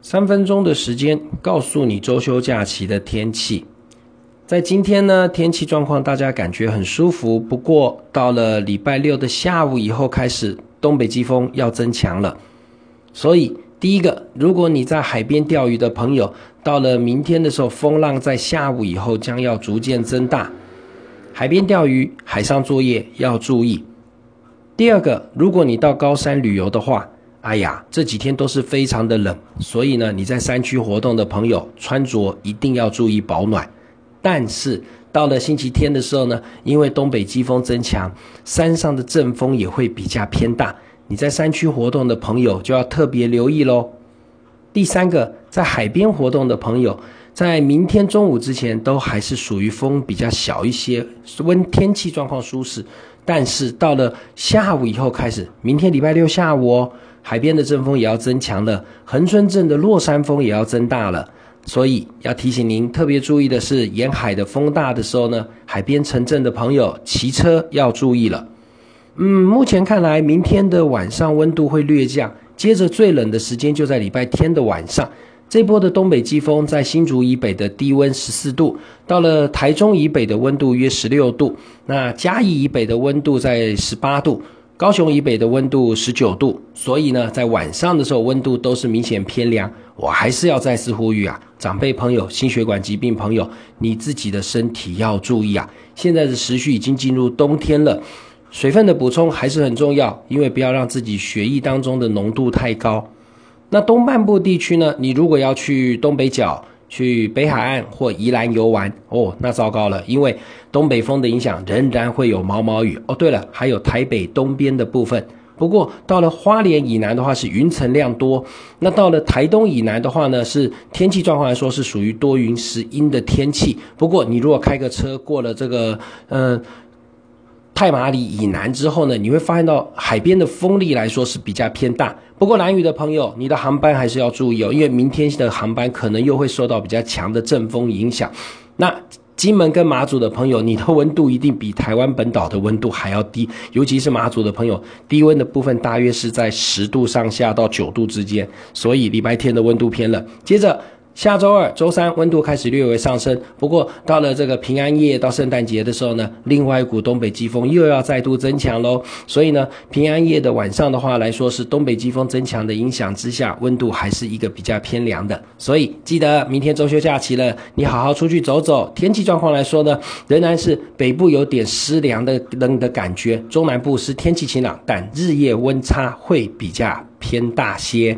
三分钟的时间告诉你周休假期的天气。在今天呢，天气状况大家感觉很舒服。不过到了礼拜六的下午以后，开始东北季风要增强了。所以第一个，如果你在海边钓鱼的朋友，到了明天的时候，风浪在下午以后将要逐渐增大。海边钓鱼、海上作业要注意。第二个，如果你到高山旅游的话，哎呀，这几天都是非常的冷，所以呢，你在山区活动的朋友穿着一定要注意保暖。但是到了星期天的时候呢，因为东北季风增强，山上的阵风也会比较偏大，你在山区活动的朋友就要特别留意喽。第三个，在海边活动的朋友，在明天中午之前都还是属于风比较小一些，温天气状况舒适。但是到了下午以后开始，明天礼拜六下午哦，海边的阵风也要增强了，恒春镇的落山风也要增大了。所以要提醒您特别注意的是，沿海的风大的时候呢，海边城镇的朋友骑车要注意了。嗯，目前看来，明天的晚上温度会略降，接着最冷的时间就在礼拜天的晚上。这波的东北季风在新竹以北的低温十四度，到了台中以北的温度约十六度，那嘉义以北的温度在十八度。高雄以北的温度十九度，所以呢，在晚上的时候温度都是明显偏凉。我还是要再次呼吁啊，长辈朋友、心血管疾病朋友，你自己的身体要注意啊。现在的时序已经进入冬天了，水分的补充还是很重要，因为不要让自己血液当中的浓度太高。那东半部地区呢，你如果要去东北角。去北海岸或宜兰游玩哦，那糟糕了，因为东北风的影响仍然会有毛毛雨哦。对了，还有台北东边的部分。不过到了花莲以南的话是云层量多，那到了台东以南的话呢，是天气状况来说是属于多云时阴的天气。不过你如果开个车过了这个，嗯。太马里以南之后呢，你会发现到海边的风力来说是比较偏大。不过南屿的朋友，你的航班还是要注意哦，因为明天的航班可能又会受到比较强的阵风影响。那金门跟马祖的朋友，你的温度一定比台湾本岛的温度还要低，尤其是马祖的朋友，低温的部分大约是在十度上下到九度之间，所以礼拜天的温度偏冷。接着。下周二、周三温度开始略微上升，不过到了这个平安夜到圣诞节的时候呢，另外一股东北季风又要再度增强喽。所以呢，平安夜的晚上的话来说，是东北季风增强的影响之下，温度还是一个比较偏凉的。所以记得明天周休假期了，你好好出去走走。天气状况来说呢，仍然是北部有点湿凉的冷的感觉，中南部是天气晴朗，但日夜温差会比较偏大些。